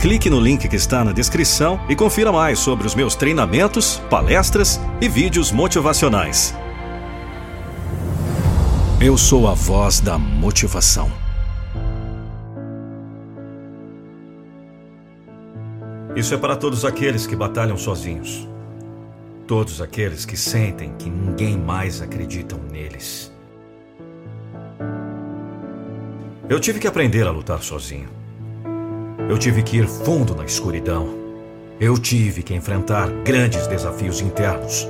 Clique no link que está na descrição e confira mais sobre os meus treinamentos, palestras e vídeos motivacionais. Eu sou a voz da motivação. Isso é para todos aqueles que batalham sozinhos. Todos aqueles que sentem que ninguém mais acredita neles. Eu tive que aprender a lutar sozinho. Eu tive que ir fundo na escuridão. Eu tive que enfrentar grandes desafios internos.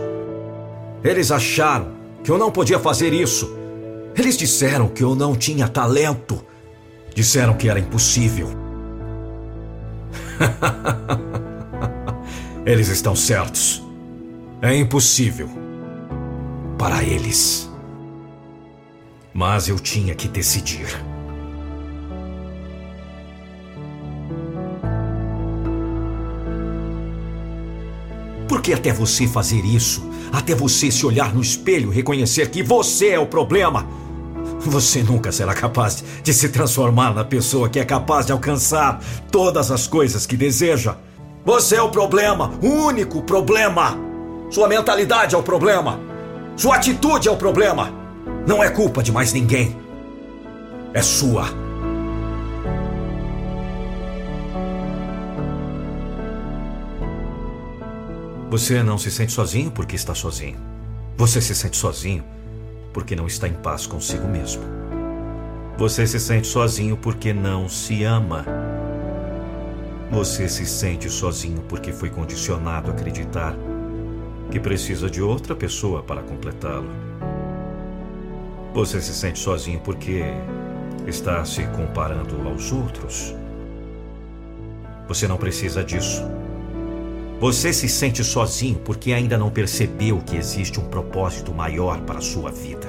Eles acharam que eu não podia fazer isso. Eles disseram que eu não tinha talento. Disseram que era impossível. Eles estão certos. É impossível. Para eles. Mas eu tinha que decidir. Porque até você fazer isso, até você se olhar no espelho e reconhecer que você é o problema, você nunca será capaz de se transformar na pessoa que é capaz de alcançar todas as coisas que deseja. Você é o problema, o único problema. Sua mentalidade é o problema. Sua atitude é o problema. Não é culpa de mais ninguém. É sua. Você não se sente sozinho porque está sozinho. Você se sente sozinho porque não está em paz consigo mesmo. Você se sente sozinho porque não se ama. Você se sente sozinho porque foi condicionado a acreditar que precisa de outra pessoa para completá-lo. Você se sente sozinho porque está se comparando aos outros. Você não precisa disso. Você se sente sozinho porque ainda não percebeu que existe um propósito maior para a sua vida.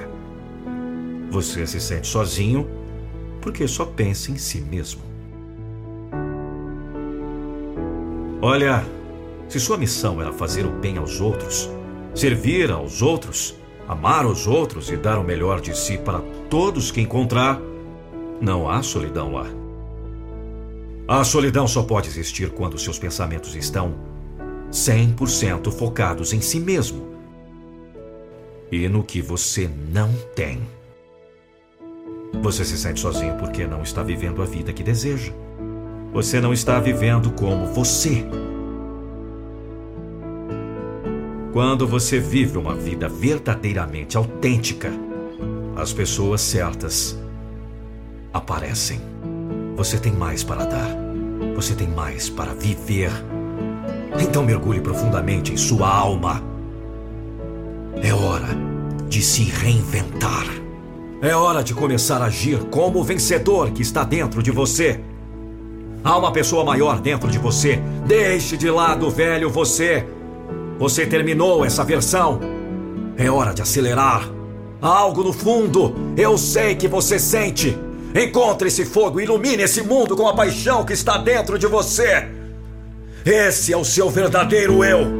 Você se sente sozinho porque só pensa em si mesmo. Olha, se sua missão era fazer o bem aos outros, servir aos outros, amar os outros e dar o melhor de si para todos que encontrar, não há solidão lá. A solidão só pode existir quando seus pensamentos estão 100% focados em si mesmo e no que você não tem. Você se sente sozinho porque não está vivendo a vida que deseja. Você não está vivendo como você Quando você vive uma vida verdadeiramente autêntica, as pessoas certas aparecem. Você tem mais para dar. Você tem mais para viver. Então mergulhe profundamente em sua alma. É hora de se reinventar. É hora de começar a agir como o vencedor que está dentro de você. Há uma pessoa maior dentro de você. Deixe de lado o velho você você terminou essa versão. É hora de acelerar. Há algo no fundo. Eu sei que você sente. Encontre esse fogo, ilumine esse mundo com a paixão que está dentro de você. Esse é o seu verdadeiro eu.